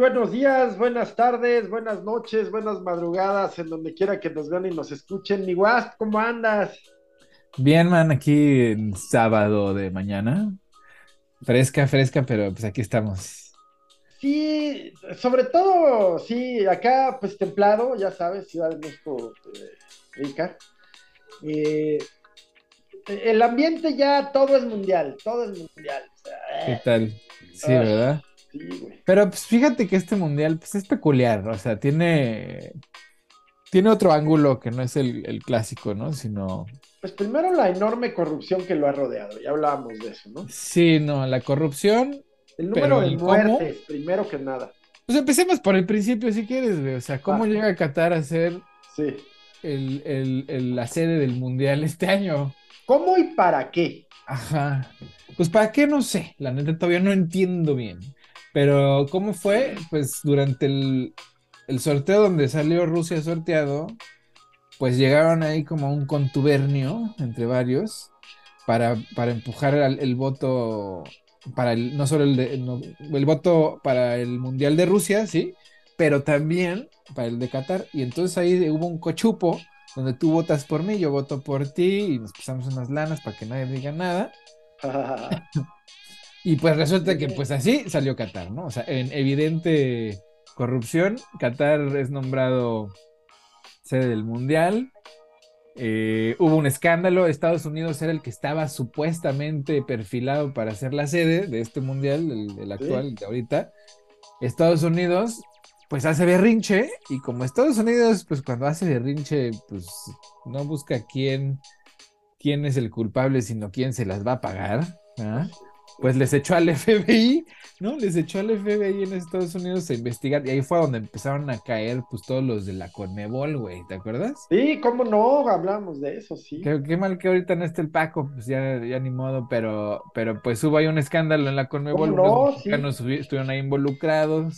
buenos días, buenas tardes, buenas noches, buenas madrugadas, en donde quiera que nos vean y nos escuchen. Mi ¿cómo andas? Bien, man, aquí en sábado de mañana. Fresca, fresca, pero pues aquí estamos. Sí, sobre todo, sí, acá pues templado, ya sabes, Ciudad de México eh, rica. Eh, el ambiente ya todo es mundial, todo es mundial. o sea, ¿Qué eh, tal? Sí, ah, ¿verdad? Sí, güey. Pero pues fíjate que este mundial pues es peculiar, o sea, tiene, tiene otro ángulo que no es el, el clásico, ¿no? Sino, Pues primero la enorme corrupción que lo ha rodeado, ya hablábamos de eso, ¿no? sí, no, la corrupción, El número de el cómo, muertes, primero que nada. pues empecemos por el principio si quieres, güey, o sea, ¿cómo Ah, llega Qatar a ser sí. el, el- el- la sede del mundial este año? ¿Cómo y para qué? Ajá. Pues para qué no sé, la neta todavía no entiendo bien. Pero ¿cómo fue? Pues durante el, el sorteo donde salió Rusia sorteado, pues llegaron ahí como un contubernio entre varios para, para empujar el voto para el, no solo el, de- el voto para el Mundial de Rusia, sí, pero también para el de Qatar. Y entonces ahí hubo un cochupo donde tú votas por mí, yo voto por ti y nos pusimos unas lanas para que nadie diga nada. Y pues resulta que pues así salió Qatar, ¿no? O sea, en evidente corrupción, Qatar es nombrado sede del Mundial. Eh, hubo un escándalo, Estados Unidos era el que estaba supuestamente perfilado para ser la sede de este Mundial, el, el actual, el de ahorita. Estados Unidos pues hace berrinche y como Estados Unidos pues cuando hace berrinche pues no busca quién, quién es el culpable, sino quién se las va a pagar. ¿ah? Pues les echó al FBI, ¿no? Les echó al FBI en Estados Unidos a investigar y ahí fue donde empezaron a caer pues todos los de la Conmebol, güey, ¿te acuerdas? Sí, cómo no, hablamos de eso, sí. Qué, qué mal que ahorita no esté el Paco, pues ya, ya ni modo, pero, pero pues hubo ahí un escándalo en la Conmebol, ¿Cómo unos no? Sí. estuvieron ahí involucrados,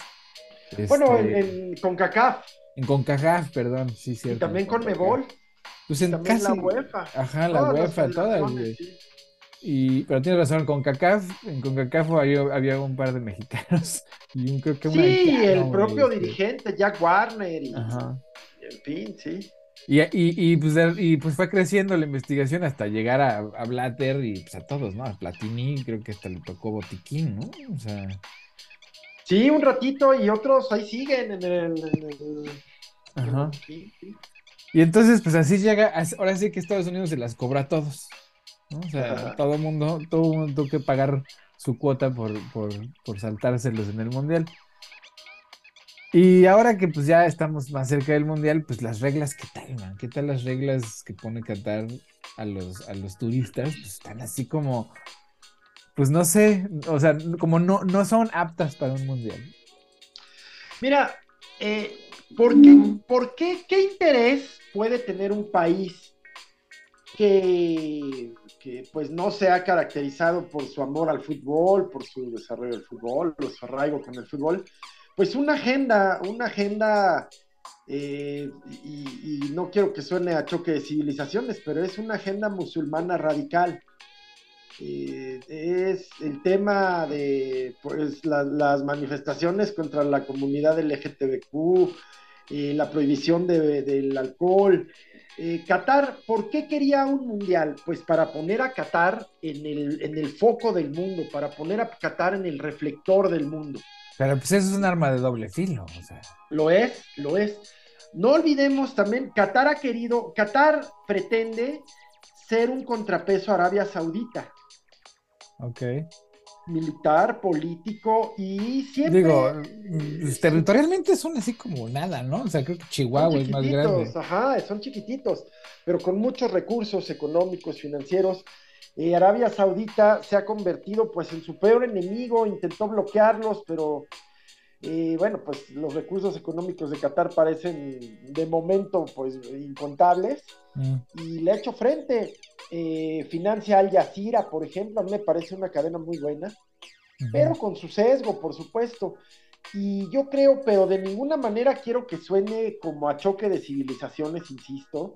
Bueno, este, en, en CONCACAF en CONCACAF, perdón, sí, y cierto. también en con CONCACAF. Mebol, Pues y en también casi, la UEFA. ajá, la Todas UEFA, todas, güey. sí. Y, pero tienes razón, con CONCACAF, en CONCACAF había, había un par de mexicanos y un creo que un Sí, el propio este. dirigente, Jack Warner, y Ajá. en fin, sí. Y, y, y, pues, y pues fue creciendo la investigación hasta llegar a, a Blatter y pues a todos, ¿no? A Platini, creo que hasta le tocó Botiquín, ¿no? O sea, Sí, un ratito y otros ahí siguen en el... en el- ajá. sí, sí. Y entonces, pues así llega, ahora sí que Estados Unidos se las cobra a todos, ¿no? O sea, Ajá. todo el mundo, todo mundo tuvo que pagar su cuota por, por, por saltárselos en el Mundial. Y ahora que pues ya estamos más cerca del Mundial, pues las reglas, ¿qué tal, man? ¿Qué tal las reglas que pone Qatar a los, a los turistas? Pues están así como, pues no sé, o sea, como no, no son aptas para un Mundial. Mira, eh, ¿por qué, por qué, qué interés puede tener un país que, pues no se ha caracterizado por su amor al fútbol, por su desarrollo del fútbol, por su arraigo con el fútbol? Pues una agenda, una agenda, eh, y, no quiero que suene a choque de civilizaciones, pero es una agenda musulmana radical. Eh, es el tema de pues, la- las manifestaciones contra la comunidad LGTBQ, eh, la prohibición de- del alcohol. Eh, Qatar, ¿por qué quería un mundial? Pues para poner a Qatar en el, en el foco del mundo, para poner a Qatar en el reflector del mundo. Pero pues eso es un arma de doble filo, o sea. Lo es, lo es. No olvidemos también, Qatar ha querido, Qatar pretende ser un contrapeso a Arabia Saudita. Ok. Militar, político y siempre Digo, pues, son- territorialmente son así como nada, ¿no? O sea, creo que Chihuahua es más grande. ajá, son chiquititos, pero con muchos recursos económicos, financieros. Eh, Arabia Saudita se ha convertido pues en su peor enemigo, intentó bloquearlos, pero eh, bueno, pues los recursos económicos de Qatar parecen de momento pues incontables Mm. y le ha hecho frente. Eh, financia Al Jazeera, por ejemplo, a mí me parece una cadena muy buena. Pero con su sesgo, por supuesto. Y yo creo, pero de ninguna manera quiero que suene como a choque de civilizaciones, insisto,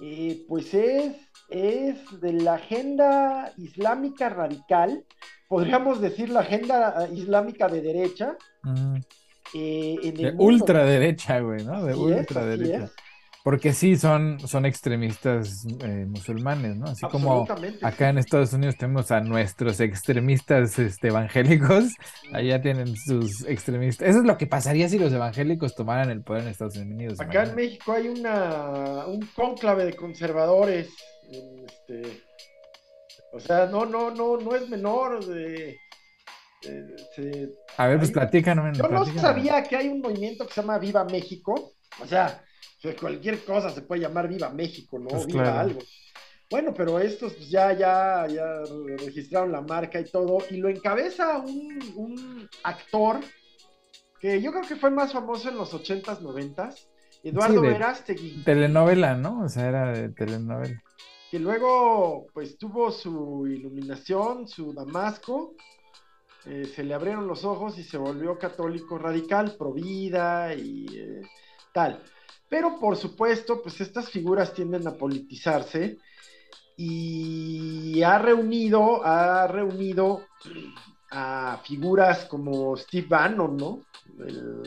eh, pues es, es de la agenda islámica radical, podríamos decir la agenda islámica de derecha, eh, en De mundo. ultraderecha, güey, ¿no? De ultraderecha. es. Porque sí, son, son extremistas eh, musulmanes, ¿no? Así como acá en Estados Unidos tenemos a nuestros extremistas este, evangélicos, allá tienen sus extremistas. Eso es lo que pasaría si los evangélicos tomaran el poder en Estados Unidos. Acá en. México hay una, un cónclave de conservadores. este, o sea, no, no, no, no es menor. de- A ver, pues platícanos. yo no platícanos. sabía que hay un movimiento que se llama Viva México. O sea, cualquier cosa se puede llamar Viva México, ¿no? Pues Viva claro. algo. Bueno, pero estos pues, ya, ya, ya registraron la marca y todo, y lo encabeza un, un actor que yo creo que fue más famoso en los 80s, 90s, Eduardo Sí, de- Verástegui, Telenovela, ¿no? O sea, era de telenovela. que luego pues tuvo su iluminación, su damasco, eh, se le abrieron los ojos y se volvió católico radical, pro vida y eh, tal. Pero por supuesto, pues estas figuras tienden a politizarse y ha reunido, ha reunido a figuras como Steve Bannon, ¿no? El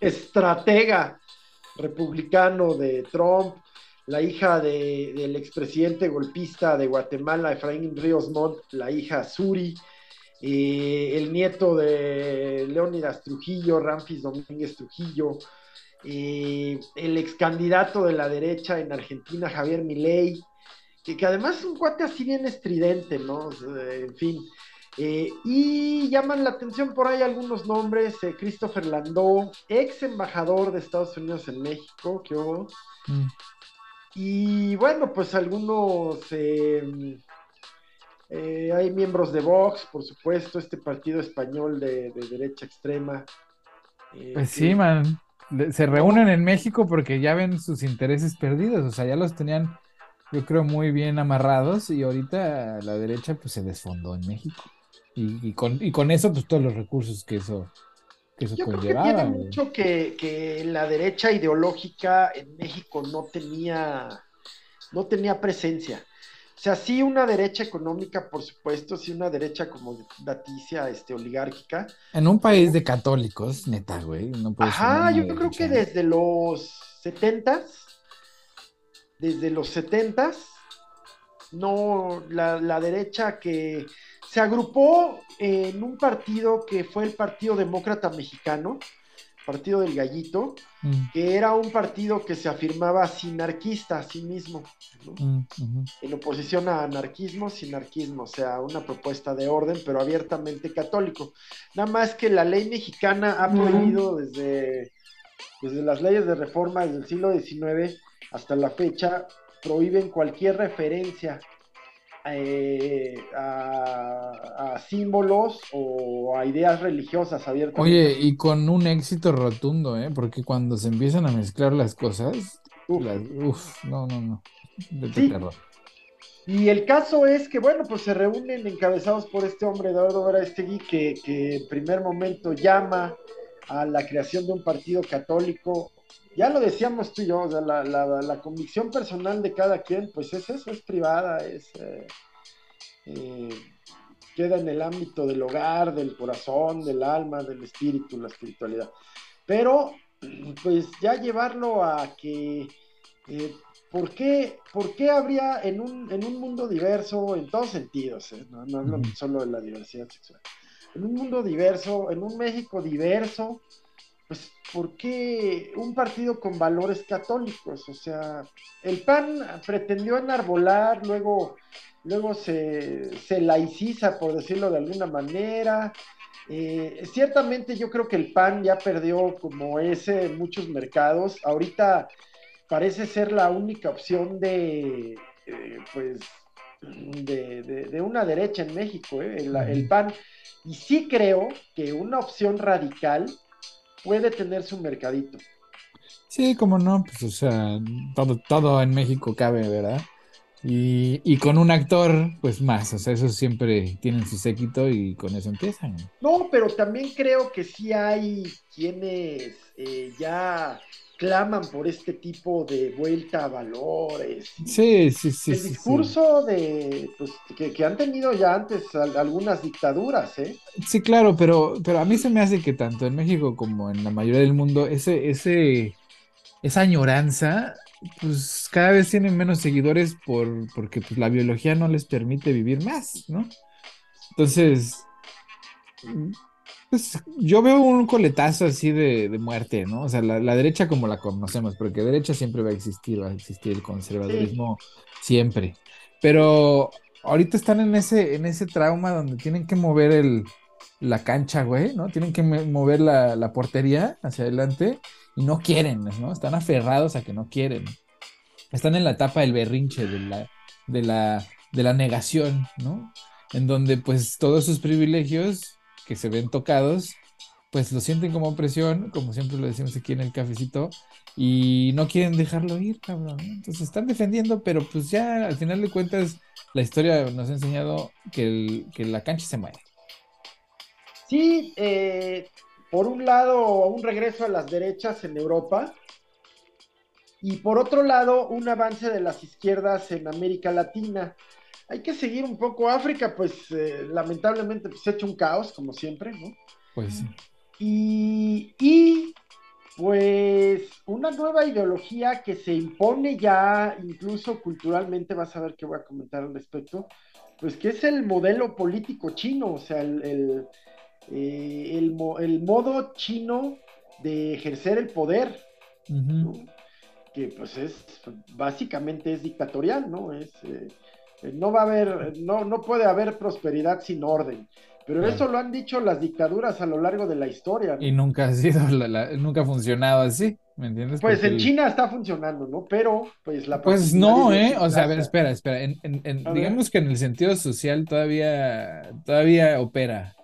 estratega republicano de Trump, la hija de- del expresidente golpista de Guatemala, Efraín Ríos Montt, la hija Suri, eh, el nieto de Leónidas Trujillo, Ramfis Domínguez Trujillo, eh, el ex candidato de la derecha en Argentina, Javier Milei, que, que además es un cuate así bien estridente, ¿no? En fin. Eh, y llaman la atención por ahí algunos nombres, eh, Christopher Landau, ex embajador de Estados Unidos en México, que hubo. Mm. Y bueno, pues algunos, eh, hay miembros de Vox, por supuesto, este partido español de, de derecha extrema. Pues sí, man. Se reúnen en México porque ya ven sus intereses perdidos. O sea, ya los tenían, yo creo, muy bien amarrados. Y ahorita la derecha, pues se desfondó en México. Y, y con, y con eso, pues todos los recursos que eso, que eso Yo creo que conllevaba. tiene mucho que, que la derecha ideológica en México no tenía, no tenía presencia. O sea, sí una derecha económica, por supuesto, sí una derecha como daticia, este, oligárquica. En un país de católicos, neta, güey. No Ajá, yo creo que derecha. desde los setentas, desde los setentas, no, la, la derecha que se agrupó en un partido que fue el Partido Demócrata Mexicano, Partido del Gallito, Mm, que era un partido que se afirmaba sinarquista a sí mismo, ¿no? mm, en oposición a anarquismo, sinarquismo, o sea, una propuesta de orden, pero abiertamente católico. Nada más que la ley mexicana ha prohibido desde, desde las leyes de reforma desde el siglo XIX hasta la fecha, prohíben cualquier referencia eh, a, a símbolos o a ideas religiosas abiertamente. Oye, y con un éxito rotundo, ¿eh? Porque cuando se empiezan a mezclar las cosas, Uf. las- uf, no, no, no. Vete Sí. terror. Y el caso es que, bueno, pues se reúnen encabezados por este hombre, Eduardo Verástegui, que, que en primer momento llama a la creación de un partido católico. Ya lo decíamos tú y yo, o sea, la, la- la convicción personal de cada quien, pues es eso, es privada, es eh, eh, queda en el ámbito del hogar, del corazón, del alma, del espíritu, la espiritualidad. Pero, pues ya llevarlo a que eh, ¿por, qué, por qué habría en un, en un mundo diverso, en todos sentidos, eh, no, no hablo solo de la diversidad sexual, en un mundo diverso, en un México diverso, pues ¿por qué un partido con valores católicos? O sea, el PAN pretendió enarbolar, luego, luego se, se laiciza, por decirlo de alguna manera. Eh, ciertamente yo creo que el PAN ya perdió como ese en muchos mercados. Ahorita parece ser la única opción de, eh, pues, de, de- de una derecha en México, ¿eh? el, el PAN. Y sí creo que una opción radical puede tener su mercadito. Sí, como no, pues, o sea, todo, todo en México cabe, ¿verdad? Y, con un actor, pues más, o sea, esos siempre tienen su séquito y con eso empiezan. No, pero también creo que sí hay quienes eh, ya claman por este tipo de vuelta a valores. Sí, sí, sí. El discurso de pues, que, han tenido ya antes algunas dictaduras, ¿eh? Sí, claro, pero, pero a mí se me hace que tanto en México como en la mayoría del mundo, ese, ese, esa añoranza pues cada vez tienen menos seguidores por, porque pues, la biología no les permite vivir más, ¿no? Entonces, pues yo veo un coletazo así de, muerte, ¿no? O sea, la, derecha como la conocemos, porque derecha siempre va a existir, va a existir el conservadurismo siempre. Pero ahorita están en ese, en ese trauma donde tienen que mover el, la cancha, güey, ¿no? Tienen que mover la, la portería hacia adelante y no quieren, ¿no? Están aferrados a que no quieren. Están en la etapa del berrinche, de la, de la, de la negación, ¿no? En donde pues todos sus privilegios que se ven tocados, pues lo sienten como opresión, como siempre lo decimos aquí en el cafecito, y no quieren dejarlo ir, cabrón. Entonces están defendiendo, pero pues ya al final de cuentas la historia nos ha enseñado que, que la cancha se mueve. Sí, eh, por un lado, un regreso a las derechas en Europa y por otro lado, un avance de las izquierdas en América Latina. Hay que seguir un poco África, pues eh, lamentablemente pues, se ha hecho un caos, como siempre, ¿no? Pues sí. Y, y pues una nueva ideología que se impone ya incluso culturalmente, vas a ver qué voy a comentar al respecto, pues que es el modelo político chino, o sea, el, eh, el, modo chino de ejercer el poder, que pues es, básicamente es dictatorial, ¿no? Es, eh, no va a haber, no, no puede haber prosperidad sin orden. Pero eso lo han dicho las dictaduras a lo largo de la historia. Y nunca ha sido, nunca ha funcionado así, ¿me entiendes? Pues en China está funcionando, ¿no? Pero, pues la... Pues no, ¿eh? O sea, a ver, espera, espera. digamos que en el sentido social todavía, todavía opera.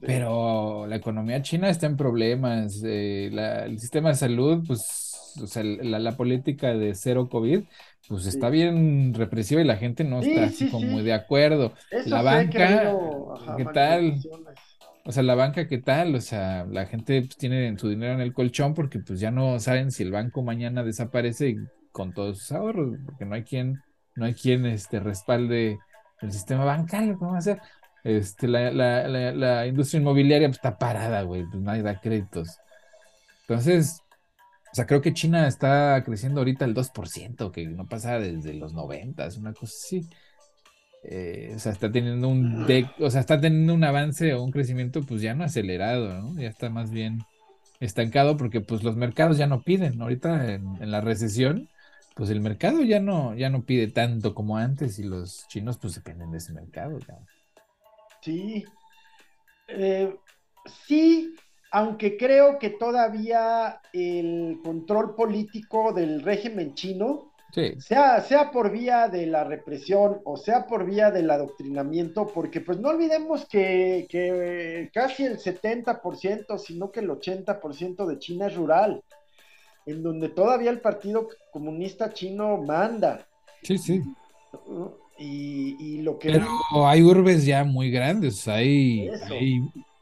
Pero la economía china está en problemas. Eh, el sistema de salud, pues, o sea, la, política de cero COVID, pues está bien represiva y la gente no está así como de acuerdo. la banca, ¿qué tal? O sea, la banca, ¿qué tal? O sea, la gente pues, tiene su dinero en el colchón porque pues ya no saben si el banco mañana desaparece con todos sus ahorros, porque no hay quien, no hay quien este, respalde el sistema bancario, ¿cómo va a hacer? Este, la, la, la, industria inmobiliaria pues, está parada, güey, pues nadie da créditos. Entonces, o sea, creo que China está creciendo ahorita el 2%, que no pasa desde los 90, una cosa así. Eh, o sea, está teniendo un o sea, está teniendo un avance o un crecimiento pues ya no acelerado, ¿no? Ya está más bien estancado porque pues los mercados ya no piden. Ahorita en, la recesión, pues el mercado ya no, ya no pide tanto como antes y los chinos pues dependen de ese mercado. Sí. Eh, sí, aunque creo que todavía el control político del régimen chino, sea, sea por vía de la represión o sea por vía del adoctrinamiento, porque pues no olvidemos que, que casi el 70%, sino que el 80% de China es rural, en donde todavía el Partido Comunista Chino manda. Sí, sí. Y, lo que... Pero hay urbes ya muy grandes, hay,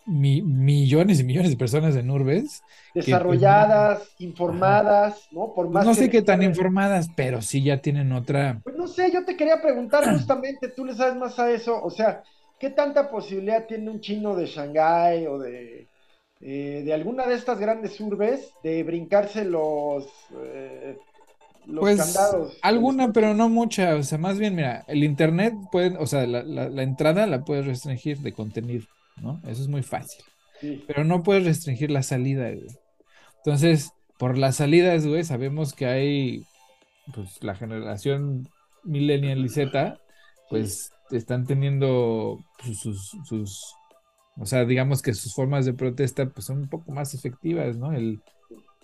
millones y millones de personas en urbes. Pues, Desarrolladas, informadas, ¿no? Por más no sé qué tan informadas, pero sí ya tienen otra... Pues no sé, yo te quería preguntar justamente, tú le sabes más a eso, o sea, ¿qué tanta posibilidad tiene un chino de Shanghái o de... Eh, de alguna de estas grandes urbes de brincarse los eh, pues alguna, pero no mucha. O sea, más bien, mira, el internet puede, o sea, la, entrada la puedes restringir de contenido, ¿no? Eso es muy fácil. Pero no puedes restringir la salida, güey. Entonces, por las salidas, güey, sabemos que hay, pues, la generación millennial y Z, pues, están teniendo sus, sus, o sea, digamos que sus formas de protesta, pues, son un poco más efectivas, ¿no? El,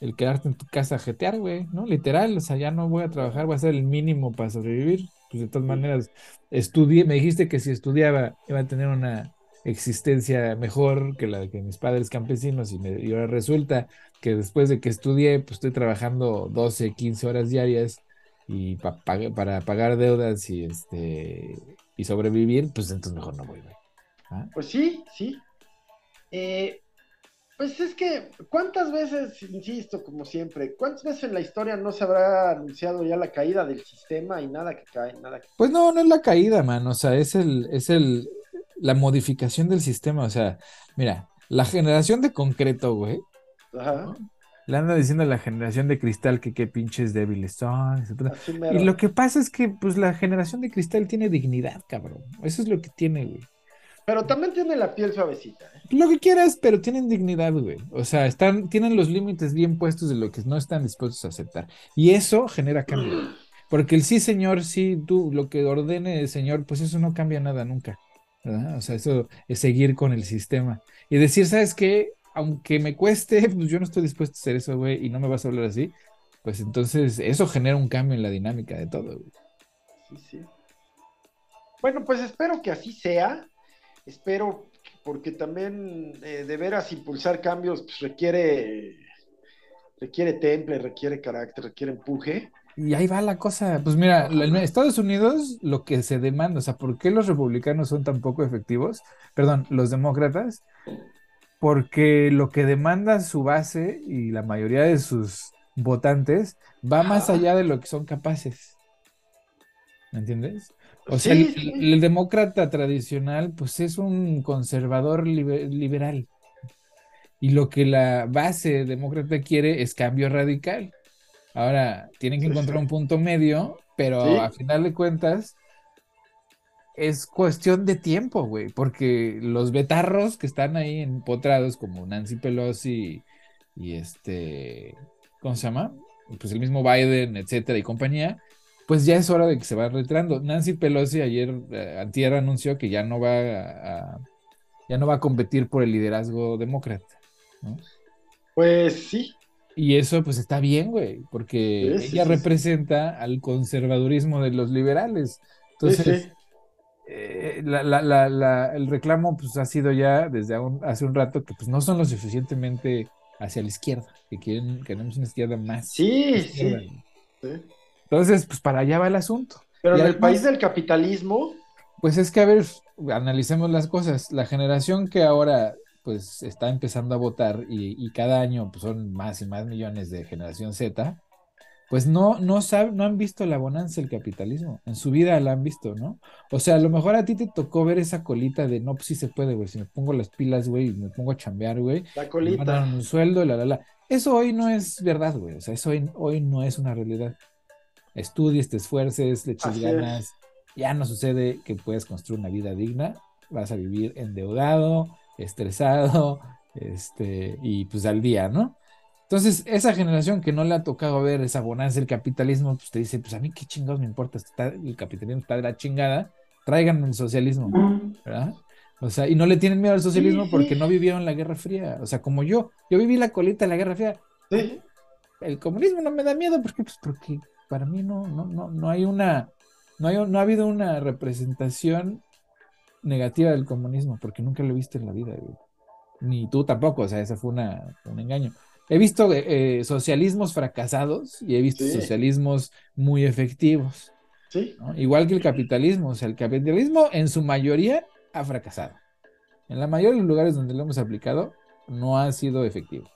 el quedarte en tu casa a jetear, güey, ¿no? Literal, o sea, ya no voy a trabajar, voy a hacer el mínimo para sobrevivir. Pues de todas maneras, estudié, me dijiste que si estudiaba iba a tener una existencia mejor que la que mis padres campesinos y, me, ahora resulta que después de que estudié, pues estoy trabajando 12, 15 horas diarias y para pagar deudas y este y sobrevivir, pues entonces mejor no voy. ¿Ah? Pues sí, sí. Eh, pues es que, ¿cuántas veces, insisto, como siempre, cuántas veces en la historia no se habrá anunciado ya la caída del sistema y nada que cae, nada que... Pues no, no es la caída, man, o sea, es el, es el, la modificación del sistema, o sea, mira, la generación de concreto, güey, Ajá. Le anda diciendo a la generación de cristal que qué pinches débiles son, etc. Y lo que pasa es que, pues, la generación de cristal tiene dignidad, cabrón. Eso es lo que tiene, güey. Pero también tiene la piel suavecita. ¿eh? Lo que quieras, pero tienen dignidad, güey. O sea, están, tienen los límites bien puestos de lo que no están dispuestos a aceptar. Y eso genera cambio. Porque el sí, señor, sí, tú, lo que ordene el señor, pues eso no cambia nada nunca. O sea, eso es seguir con el sistema. Y decir, ¿sabes qué? Aunque me cueste, pues yo no estoy dispuesto a hacer eso, güey, y no me vas a hablar así. Pues entonces eso genera un cambio en la dinámica de todo, güey. Sí, sí. Bueno, pues espero que así sea espero, porque también eh, de veras impulsar cambios pues, requiere, requiere temple, requiere carácter, requiere empuje. Y ahí va la cosa. Pues mira, en Estados Unidos lo que se demanda, o sea, ¿por qué los republicanos son tan poco efectivos? Perdón, los demócratas. Porque lo que demanda su base y la mayoría de sus votantes va más allá de lo que son capaces. ¿Me entiendes? O sea, el, demócrata tradicional, pues es un conservador liberal. Y lo que la base demócrata quiere es cambio radical. Ahora, tienen que encontrar un punto medio, pero a final de cuentas, es cuestión de tiempo, güey, porque los betarros que están ahí empotrados, como Nancy Pelosi y este, ¿cómo se llama? Pues el mismo Biden, etcétera, y compañía, pues ya es hora de que se va retirando. Nancy Pelosi ayer, eh, antier anunció que ya no va a, ya no va a competir por el liderazgo demócrata, ¿no? Pues sí. Y eso pues está bien, güey, porque ella representa al conservadurismo de los liberales. Entonces, eh, el reclamo pues ha sido ya desde hace un rato que pues no son lo suficientemente hacia la izquierda, que quieren, queremos una izquierda más. Sí, sí. Entonces, pues para allá va el asunto. Pero en el país del capitalismo. Pues es que, a ver, analicemos las cosas. La generación que ahora pues está empezando a votar y, cada año pues, son más y más millones de generación Z, pues no, no, no han visto la bonanza del capitalismo. En su vida la han visto, ¿no? O sea, a lo mejor a ti te tocó ver esa colita de no, pues sí se puede, güey. Si me pongo las pilas, güey, y me pongo a chambear, güey. La colita. Me un sueldo, la, la, la. Eso hoy no es verdad, güey. O sea, eso hoy, hoy no es una realidad estudies, te esfuerces, le eches ganas. Ya no sucede que puedas construir una vida digna, vas a vivir endeudado, estresado, este, y pues al día, ¿no? Entonces, esa generación que no le ha tocado ver esa bonanza del capitalismo, pues te dice, pues a mí qué chingados me importa, está, el capitalismo está de la chingada, traigan el socialismo, ¿verdad? O sea, y no le tienen miedo al socialismo porque no vivieron la Guerra Fría. O sea, como yo, yo viví la colita de la Guerra Fría. El comunismo no me da miedo porque, pues, porque para mí no, no, no, no hay una, no, hay, no ha habido una representación negativa del comunismo, porque nunca lo he visto en la vida, Ni tú tampoco, o sea, ese fue una, un engaño. He visto eh, socialismos fracasados y he visto socialismos muy efectivos. ¿Sí? Igual que el capitalismo, o sea, el capitalismo en su mayoría ha fracasado. En la mayoría de los lugares donde lo hemos aplicado, no ha sido efectivo.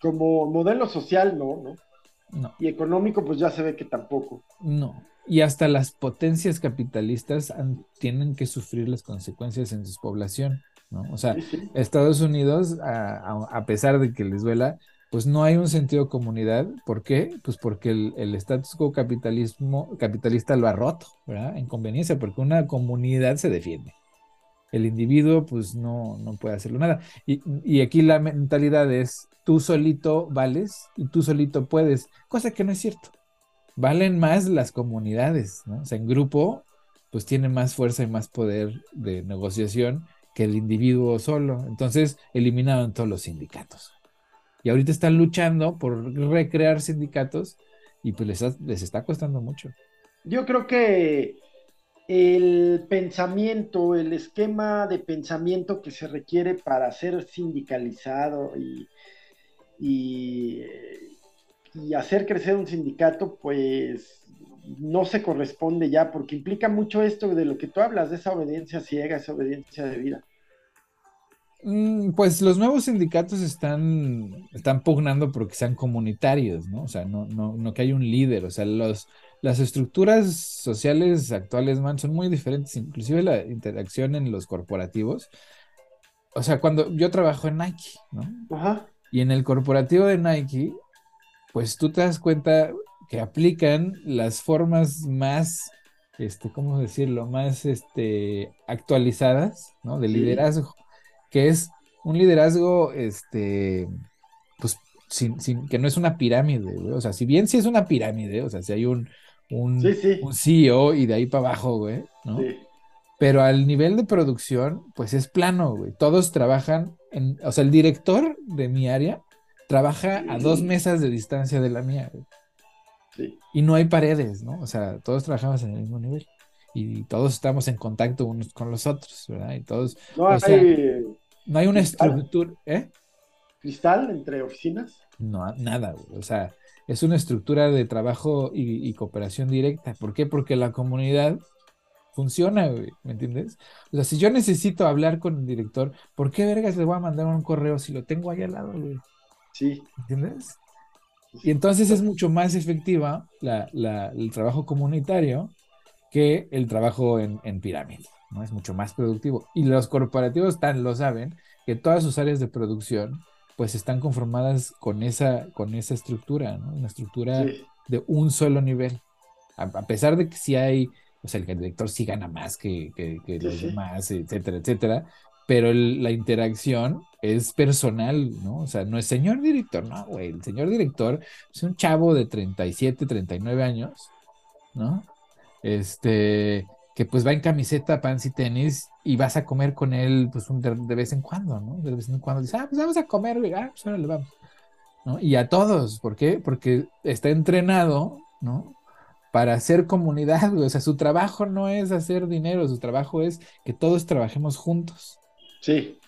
Como modelo social, no, ¿no? Y económico, pues ya se ve que tampoco. No. Y hasta las potencias capitalistas tienen que sufrir las consecuencias en su población, ¿no? O sea, Estados Unidos, a, pesar de que les duela, pues no hay un sentido de comunidad. ¿Por qué? Pues porque el, el status quo capitalismo, capitalista lo ha roto, ¿verdad? En conveniencia, porque una comunidad se defiende. El individuo, pues no, no puede hacerlo nada. Y, y aquí la mentalidad es, tú solito vales y tú solito puedes, cosa que no es cierto. Valen más las comunidades, ¿no? O sea, en grupo, pues tiene más fuerza y más poder de negociación que el individuo solo. Entonces, eliminaron todos los sindicatos. Y ahorita están luchando por recrear sindicatos y pues les, les está costando mucho. Yo creo que el pensamiento, el esquema de pensamiento que se requiere para ser sindicalizado y y, y hacer crecer un sindicato, pues no se corresponde ya, porque implica mucho esto de lo que tú hablas, de esa obediencia ciega, esa obediencia de vida. Mm, pues los nuevos sindicatos están, están pugnando porque sean comunitarios, ¿no? O sea, no, no, no que haya un líder, o sea, los, las estructuras sociales actuales, man, son muy diferentes, inclusive la interacción en los corporativos. O sea, cuando yo trabajo en Nike, ¿no? Ajá. Y en el corporativo de Nike, pues tú te das cuenta que aplican las formas más, este, ¿cómo decirlo? Más, este, actualizadas, ¿no? De Sí. liderazgo, que es un liderazgo, este, pues, sin, sin- que no es una pirámide, güey. O sea, si bien sí es una pirámide, o sea, si hay un, un, Sí, sí. un CEO y de ahí para abajo, güey, ¿no? Pero al nivel de producción, pues es plano, güey. Todos trabajan en, o sea, el director de mi área trabaja a dos mesas de distancia de la mía, güey. Sí. Y no hay paredes, ¿no? O sea, todos trabajamos en el mismo nivel. Y todos estamos en contacto unos con los otros, ¿verdad? Y todos, No hay sea, no hay una estructura, ¿eh? cristal entre oficinas. No, nada, güey. O sea, es una estructura de trabajo y, y cooperación directa. ¿Por qué? Porque la comunidad funciona, güey, ¿me entiendes? O sea, si yo necesito hablar con el director, ¿por qué vergas le voy a mandar un correo si lo tengo ahí al lado, güey? Sí. ¿Me entiendes? Y entonces es mucho más efectiva la, la- el trabajo comunitario que el trabajo en, en pirámide, ¿no? Es mucho más productivo. Y los corporativos tan lo saben que todas sus áreas de producción pues están conformadas con esa, con esa estructura, ¿no? Una estructura Sí. de un solo nivel. A, a pesar de que sí hay, o sea, el director sí gana más que, que- que Sí, los sí. demás, etcétera, etcétera, pero la interacción es personal, ¿no? O sea, no es señor director, no, güey, el señor director es un chavo de 37, 39 años, ¿no? Este, que pues va en camiseta, pants y tenis y vas a comer con él pues un de, vez en cuando, ¿no? De vez en cuando dices, ah, pues vamos a comer, güey, ah, pues órale, vamos. ¿no? Y a todos, ¿por qué? Porque está entrenado, ¿no? Para hacer comunidad, güey. O sea, su trabajo no es hacer dinero, su trabajo es que todos trabajemos juntos, Sí.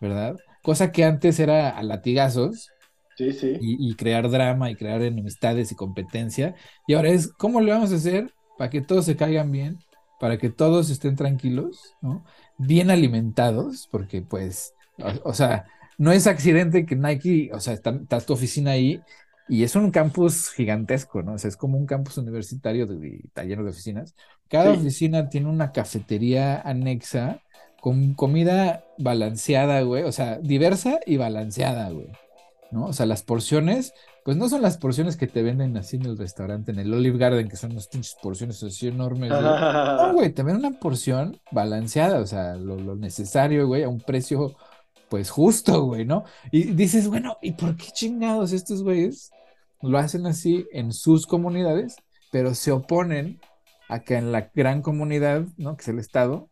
¿verdad? Cosa que antes era a latigazos Sí, sí. y, y crear drama y crear enemistades y competencia. Y ahora es, ¿cómo le vamos a hacer para que todos se caigan bien? Para que todos estén tranquilos, ¿no? Bien alimentados, porque pues, o, o sea, no es accidente que Nike, o sea, está, está tu oficina ahí y es un campus gigantesco, ¿no? O sea, es como un campus universitario de, de- está lleno de oficinas. Cada Sí. oficina tiene una cafetería anexa con comida balanceada, güey, o sea, diversa y balanceada, güey. ¿no? O sea, las porciones, pues no son las porciones que te venden así en el restaurante, en el Olive Garden, que son unas pinches porciones así enormes, güey. No, güey, venden una porción balanceada, o sea, lo, lo necesario, güey, a un precio, pues justo, güey, ¿no? Y dices, bueno, ¿y por qué chingados estos güeyes lo hacen así en sus comunidades, pero se oponen a que en la gran comunidad, ¿no? Que es el Estado,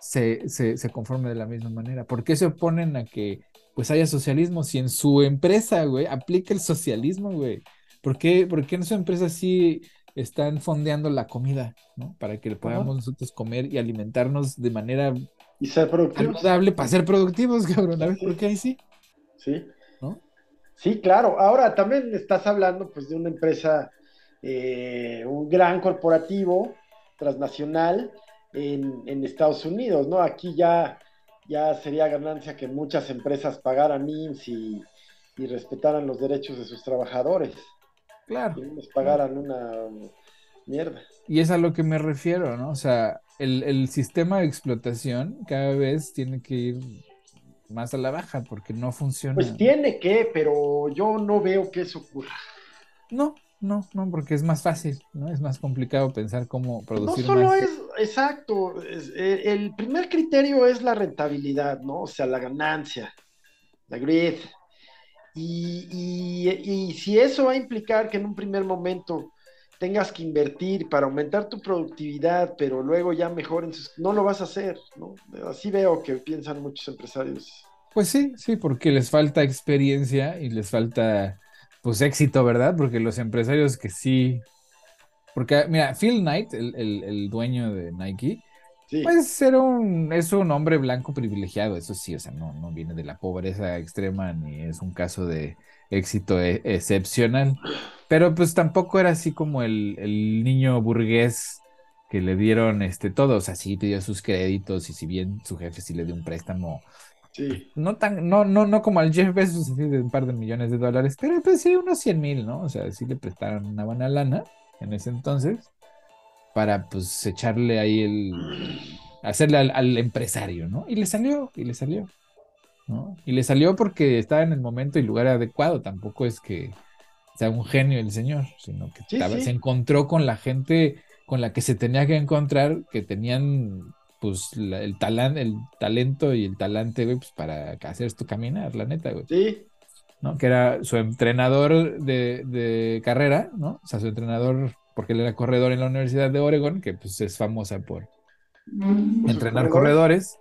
se, se, se conforme de la misma manera. ¿Por qué se oponen a que pues haya socialismo si en su empresa, güey, aplica el socialismo, güey? ¿Por qué, por qué en su empresa sí están fondeando la comida, ¿no? Para que podamos nosotros comer y alimentarnos de manera Y ser productivos. saludable para ser productivos, cabrón. A ver, ¿por qué ahí sí? Sí. ¿No? Sí, claro. Ahora también estás hablando pues de una empresa, eh, un gran corporativo transnacional en, en Estados Unidos, ¿no? Aquí ya, ya sería ganancia que muchas empresas pagaran IMSS y, y respetaran los derechos de sus trabajadores Claro. y no les pagaran una mierda. Y es a lo que me refiero, ¿no? O sea, el, el sistema de explotación cada vez tiene que ir más a la baja porque no funciona. Pues tiene que, pero yo no veo que eso ocurra. No, no, no, porque es más fácil, ¿no? Es más complicado pensar cómo No producir solo más. es, exacto, eh, el primer criterio es la rentabilidad, ¿no? O sea, la ganancia, la y- y si eso va a implicar que en un primer momento tengas que invertir para aumentar tu productividad, pero luego ya mejoren sus... No lo vas a hacer, ¿no? Así veo que piensan muchos empresarios. Pues sí, sí, porque les falta experiencia y les falta, pues, éxito, ¿verdad? Porque los empresarios que sí. Porque, mira, Phil Knight, el, el- el dueño de Nike, Sí, pues era un, es un hombre blanco privilegiado, eso sí, o sea, no, no viene de la pobreza extrema ni es un caso de, éxito e- excepcional. Pero pues tampoco era así como el, el niño burgués que le dieron este todo, o sea, sí pidió sus créditos y si bien su jefe sí le dio un préstamo, Sí. no tan, no, no, no como al Jeff Bezos así de un par de millones de dólares, pero pues sí unos 100 mil, ¿no? O sea, sí le prestaron una buena lana en ese entonces para pues echarle ahí el, hacerle al, al empresario, ¿no? Y le salió, y le salió, ¿no? Y le salió porque estaba en el momento y lugar adecuado, tampoco es que sea un genio el señor, sino que Sí, estaba- sí. se encontró con la gente con la que se tenía que encontrar, que tenían pues la- el talán, el talento y el talante, güey, pues para hacer esto caminar, la neta, güey. Sí. ¿No? Que era su entrenador de, de carrera, ¿no? O sea, su entrenador, porque él era corredor en la Universidad de Oregon, que pues es famosa por Por entrenar corredores,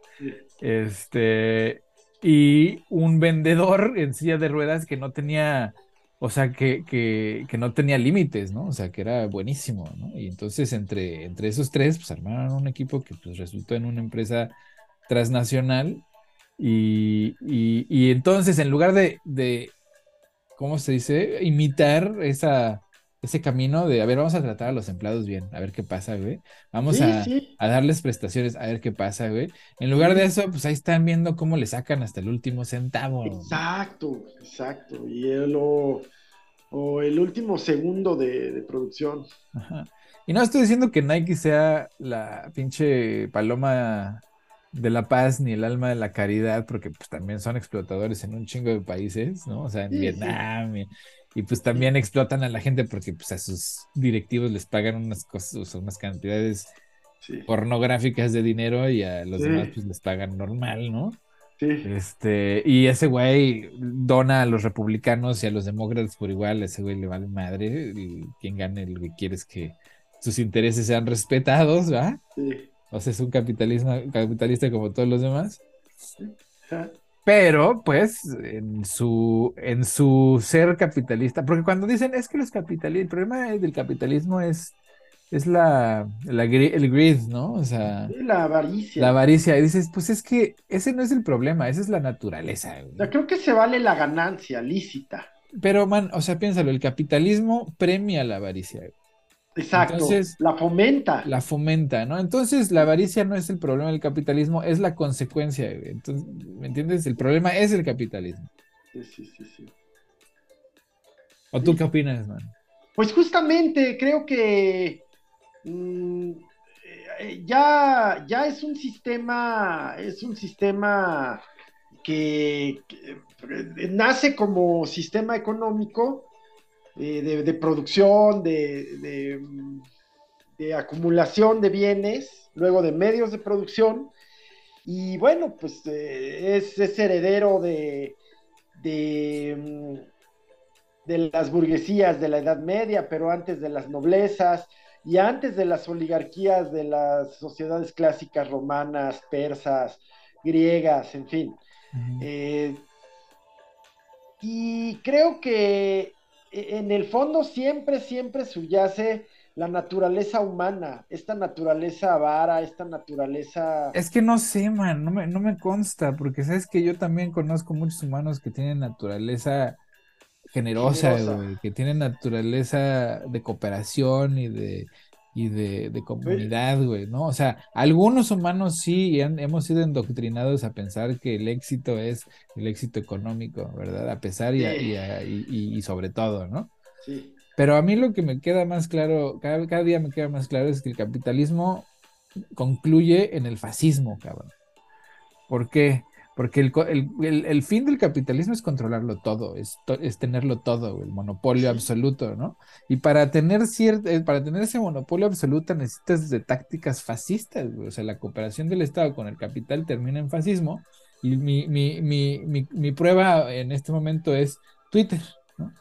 este, y un vendedor en silla de ruedas que no tenía, o sea, que, que, que no tenía límites, ¿no? O sea, que era buenísimo, ¿no? Y entonces entre, entre esos tres, pues armaron un equipo que pues resultó en una empresa transnacional y, y, y entonces en lugar de, de, ¿cómo se dice? Imitar esa, ese camino de, a ver, vamos a tratar a los empleados bien, a ver qué pasa, güey. Vamos Sí, a, sí. a darles prestaciones, a ver qué pasa, güey. En lugar de eso, pues ahí están viendo cómo le sacan hasta el último centavo. Exacto, exacto. Y el, o, o el último segundo de, de producción. Ajá. Y no estoy diciendo que Nike sea la pinche paloma de la paz ni el alma de la caridad, porque pues también son explotadores en un chingo de países, ¿no? O sea, en Sí, sí. Vietnam y, y, pues también explotan a la gente porque pues a sus directivos les pagan unas cosas, o sea, unas cantidades Sí. pornográficas de dinero y a los demás pues les pagan normal, ¿no? Sí. Este, y ese güey dona a los republicanos y a los demócratas por igual, ese güey le vale madre, y quien gane lo que quiere es que sus intereses sean respetados, ¿va? sí. O sea, es un capitalismo, capitalista como todos los demás. Pero, pues, en su, en su ser capitalista, porque cuando dicen es que los capitalistas, el problema del capitalismo es, es la, la el greed, ¿no? O sea, Sí, la avaricia. la avaricia. Y dices, pues es que ese no es el problema, esa es la naturaleza, güey. O sea, creo que se vale la ganancia lícita. Pero, man, o sea, piénsalo, el capitalismo premia la avaricia, güey. Exacto. Entonces, la fomenta. la fomenta, ¿no? Entonces, la avaricia no es el problema del capitalismo, es la consecuencia. Entonces, ¿me entiendes? El problema es el capitalismo. Sí, sí, sí, sí. ¿O tú qué opinas, man? Pues justamente creo que mm, eh, ya, ya es un sistema, es un sistema que, que, eh, nace como sistema económico eh, de, de producción, de, acumulación de bienes, luego de medios de producción, y bueno, pues eh, es, es heredero de, de, mm, de las burguesías de la Edad Media, pero antes de las noblezas y antes de las oligarquías de las sociedades clásicas romanas, persas, griegas, en fin. Eh, y creo que en el fondo siempre, siempre subyace la naturaleza humana, esta naturaleza avara, esta naturaleza... Es que no sé, man, no me, no me consta, porque sabes que yo también conozco muchos humanos que tienen naturaleza generosa, Generosa. güey, que tienen naturaleza de cooperación y de, y de, de comunidad, güey, ¿no? O sea, algunos humanos sí han- hemos sido endoctrinados a pensar que el éxito es el éxito económico, ¿verdad? A pesar y, a- y, a- y- y- y sobre todo, ¿no? Sí, Pero a mí lo que me queda más claro, cada, cada día me queda más claro es que el capitalismo concluye en el fascismo, cabrón. ¿Por qué? Porque el, el- el- el fin del capitalismo es controlarlo todo, es, to- es tenerlo todo, el monopolio absoluto, ¿no? Y para tener cier- eh, para tener ese monopolio absoluto necesitas de tácticas fascistas. O sea, la cooperación del Estado con el capital termina en fascismo. Y mi, mi, mi, mi, mi prueba en este momento es Twitter, ¿no?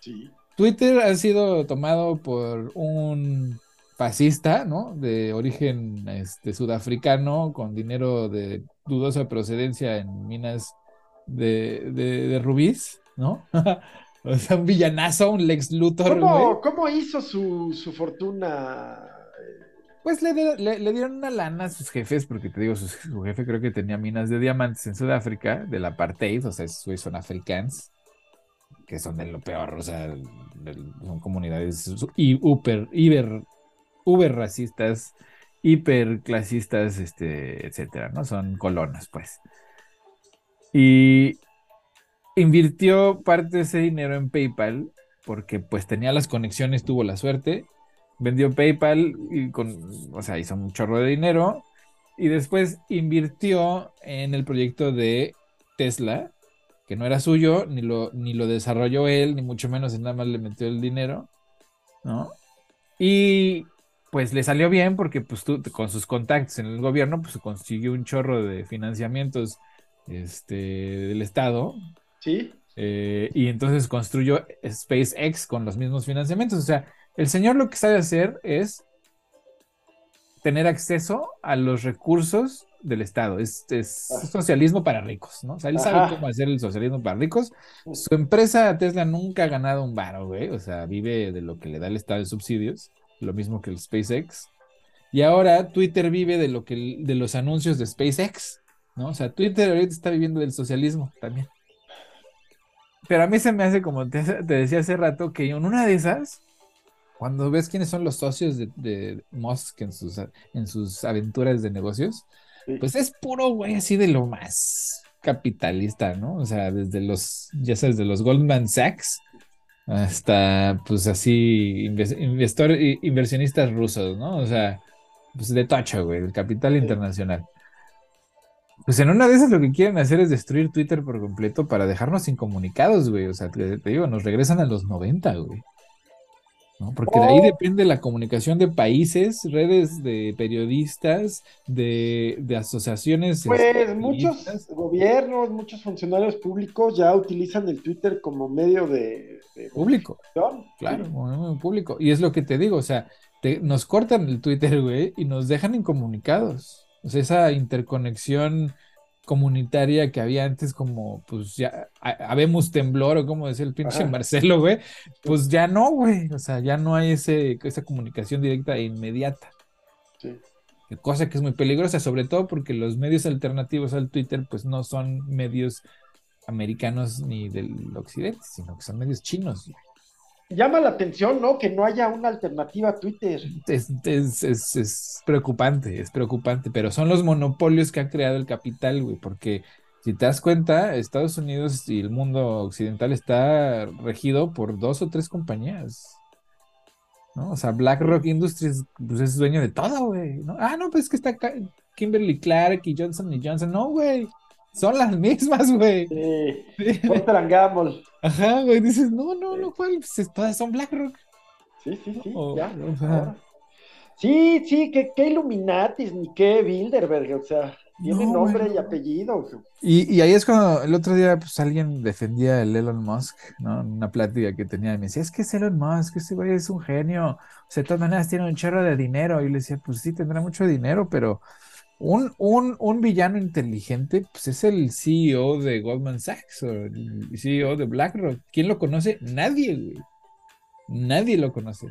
sí, Twitter ha sido tomado por un fascista, ¿no? De origen este, sudafricano, con dinero de dudosa procedencia en minas de, de, de rubíes, ¿no? O sea, un villanazo, un Lex Luthor. ¿Cómo, cómo hizo su, su fortuna? Pues le, le- le dieron una lana a sus jefes, porque te digo, su, su jefe creo que tenía minas de diamantes en Sudáfrica, del apartheid, o sea, son africanos. que son de lo peor, o sea, son comunidades hiper, uber racistas, hiperclasistas, este, etcétera, ¿no? Son colonas, pues. Y invirtió parte de ese dinero en PayPal porque pues tenía las conexiones, tuvo la suerte, vendió PayPal y con, o sea, hizo un chorro de dinero y después invirtió en el proyecto de Tesla, que no era suyo, ni lo, ni lo desarrolló él, ni mucho menos, nada más le metió el dinero, ¿no? Y pues le salió bien porque pues tú, con sus contactos en el gobierno, pues consiguió un chorro de financiamientos este, del Estado. Sí. Eh, y entonces construyó SpaceX con los mismos financiamientos. O sea, el señor lo que sabe hacer es tener acceso a los recursos del Estado. Es, ah. socialismo para ricos, ¿no? O sea, él sabe cómo hacer el socialismo para ricos. Su empresa Tesla nunca ha ganado un baro, güey. O sea, vive de lo que le da el Estado de subsidios, lo mismo que el SpaceX. Y ahora Twitter vive de lo que de los anuncios de SpaceX, ¿no? O sea, Twitter ahorita está viviendo del socialismo también. Pero a mí se me hace, como te, te decía hace rato, que en una de esas cuando ves quiénes son los socios de, de Musk en sus, en sus aventuras de negocios, pues es puro güey así de lo más capitalista, ¿no? O sea, desde los, ya sabes, de los Goldman Sachs hasta, pues así, inversionistas rusos, ¿no? O sea, pues de tocho, güey, el capital internacional. Pues en una de esas lo que quieren hacer es destruir Twitter por completo para dejarnos incomunicados, güey. O sea, te digo, nos regresan a los 90, güey. Porque de ahí oh. depende la comunicación de países, redes de periodistas, de, asociaciones. Pues muchos gobiernos, muchos funcionarios públicos ya utilizan el Twitter como medio de... público. Claro, como público. Y es lo que te digo, o sea, nos cortan el Twitter, güey, y nos dejan incomunicados. O sea, esa interconexión comunitaria que había antes, como pues ya habemos temblor o como decía el pinche Marcelo, güey, pues ya no, güey, o sea, ya no hay ese, esa comunicación directa e inmediata. Sí. Cosa que es muy peligrosa, sobre todo porque los medios alternativos al Twitter, pues no son medios americanos ni del occidente, sino que son medios chinos. Güey llama la atención, ¿no? Que no haya una alternativa a Twitter. Es, preocupante, es preocupante, pero son los monopolios que ha creado el capital, güey, porque si te das cuenta, Estados Unidos y el mundo occidental está regido por dos o tres compañías. ¿no? O sea, BlackRock Industries pues, es dueño de todo, güey. Ah, no, pues es que está Kimberly Clark y Johnson y Johnson. No, güey. Son las mismas, güey. Sí. sí. Gamble. Ajá, güey. Dices, no, no, no, ¿cuál? Pues, todas son BlackRock. Sí, sí, sí. ya. Sí, sí, que qué Illuminatis, ni qué Bilderberg, o sea, tiene nombre y apellido. Y, y, ahí es cuando el otro día pues alguien defendía el Elon Musk, ¿no? Una plática que tenía y me decía, es que es Elon Musk, ese güey es un genio, o sea, de todas maneras tiene un chorro de dinero. Y le decía, pues sí, tendrá mucho dinero, pero un, un, villano inteligente, pues es el CEO de Goldman Sachs o el CEO de BlackRock. ¿Quién lo conoce? Nadie, güey. Nadie lo conoce.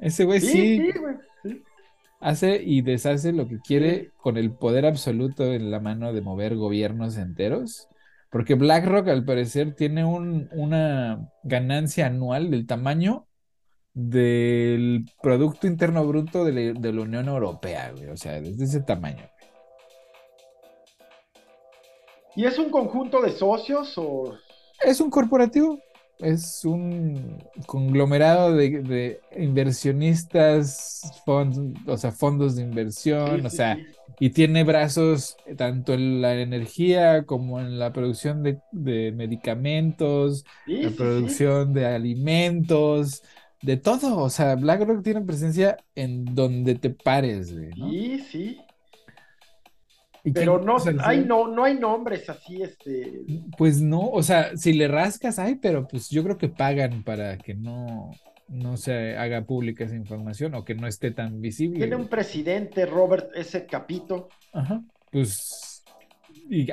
Ese güey sí, hace y deshace lo que quiere con el poder absoluto en la mano de mover gobiernos enteros. Porque BlackRock al parecer tiene un, una ganancia anual del tamaño del Producto Interno Bruto de la, Unión Europea, güey. O sea, desde ese tamaño. ¿Y es un conjunto de socios o...? Es un corporativo. Es un conglomerado de, inversionistas, fondos, o sea, fondos de inversión, o sea, y tiene brazos tanto en la energía como en la producción de, medicamentos, la producción de alimentos, de todo. O sea, BlackRock tiene presencia en donde te pares, güey. Sí, sí. Pero no, hay, no, no hay nombres así, este. Pues no, o sea, si le rascas, hay, pero pues yo creo que pagan para que no, no se haga pública esa información o que no esté tan visible. Tiene un presidente, Robert S. Capito. Ajá. Pues, ¿y,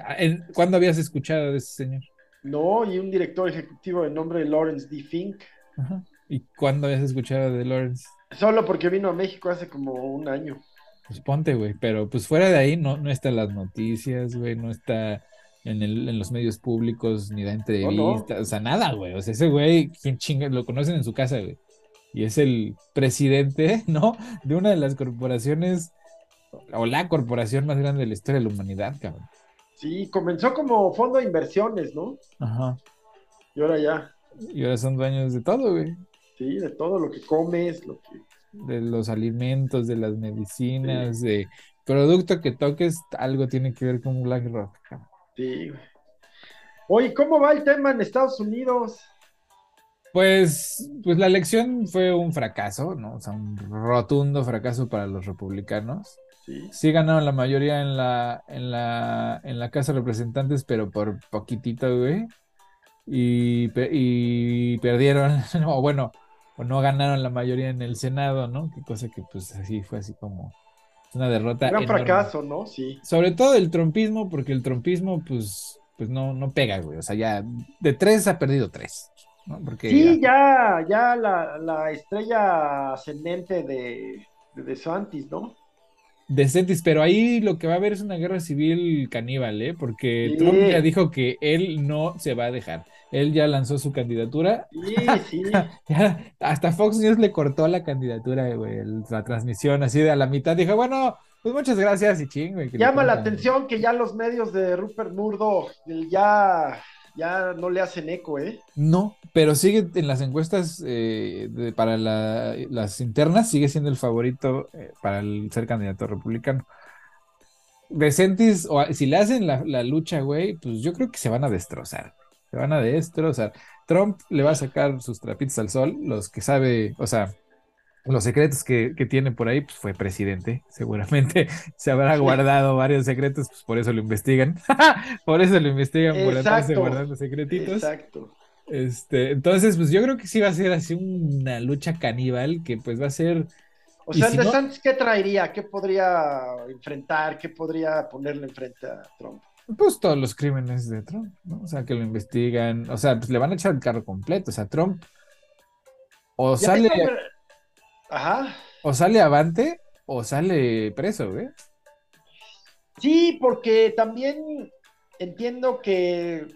¿cuándo habías escuchado de ese señor? No, y un director ejecutivo de nombre Lawrence D. Fink. Ajá. ¿Y cuándo habías escuchado de Lawrence? Solo porque vino a México hace como un año. Pues ponte, güey, pero pues fuera de ahí no, no están las noticias, güey, no está en, el, en los medios públicos, ni da entrevistas, o sea, nada, güey. O sea, ese güey, ¿quién chinga? Lo conocen en su casa, güey. Y es el presidente, ¿no? De una de las corporaciones, o la corporación más grande de la historia de la humanidad, cabrón. Sí, comenzó como fondo de inversiones, ¿no? Ajá. Y ahora ya. Y ahora son dueños de todo, güey. Sí, de todo lo que comes, lo que. De los alimentos, de las medicinas, de producto que toques, algo tiene que ver con BlackRock. Sí, güey. Oye, ¿cómo va el tema en Estados Unidos? Pues, pues la elección fue un fracaso, ¿no? O sea, un rotundo fracaso para los republicanos. Sí. Sí ganaron la mayoría en la, en la, en la Casa de Representantes, pero por poquitito, güey. Y, y perdieron, o bueno, o no ganaron la mayoría en el Senado, ¿no? Qué cosa que pues así fue así como una derrota Gran enorme. fracaso, ¿no? Sí. Sobre todo el trompismo, porque el trompismo, pues, pues no, no pega, güey. O sea, ya de tres ha perdido tres, ¿no? Porque Sí, ya, ya la, la estrella ascendente de, de DeSantis, ¿no? Decentes, pero ahí lo que va a haber es una guerra civil caníbal, ¿eh? Porque Sí. Trump ya dijo que él no se va a dejar. Él ya lanzó su candidatura. Sí, sí. Ya, hasta Fox News le cortó la candidatura, güey, la transmisión así de a la mitad. Dijo, bueno, pues muchas gracias y ching, güey. Llama la atención que ya los medios de Rupert Murdoch ya, ya no le hacen eco, ¿eh? No, pero sigue en las encuestas eh, para la- las internas, sigue siendo el favorito eh, para el ser candidato republicano. DeSantis, o si le hacen la lucha, güey, pues yo creo que se van a destrozar. Se van a destrozar. Trump le va a sacar sus trapitos al sol, los que sabe, o sea, los secretos que, que tiene por ahí, pues fue presidente, seguramente se habrá guardado varios secretos, pues por eso lo investigan. Por eso lo investigan, por andarse Exacto. guardando secretitos. Exacto. Este, entonces, pues yo creo que sí va a ser así una lucha caníbal que pues va a ser, O sea, si el no- DeSantis, ¿qué traería? ¿Qué podría enfrentar? ¿Qué podría ponerle enfrente a Trump? pues todos los crímenes de Trump, ¿no? O sea, que lo investigan, o sea, pues le van a echar el carro completo, o sea, Trump o Ya sale, Ajá. o sale avante o sale preso, güey. Sí, porque también entiendo que,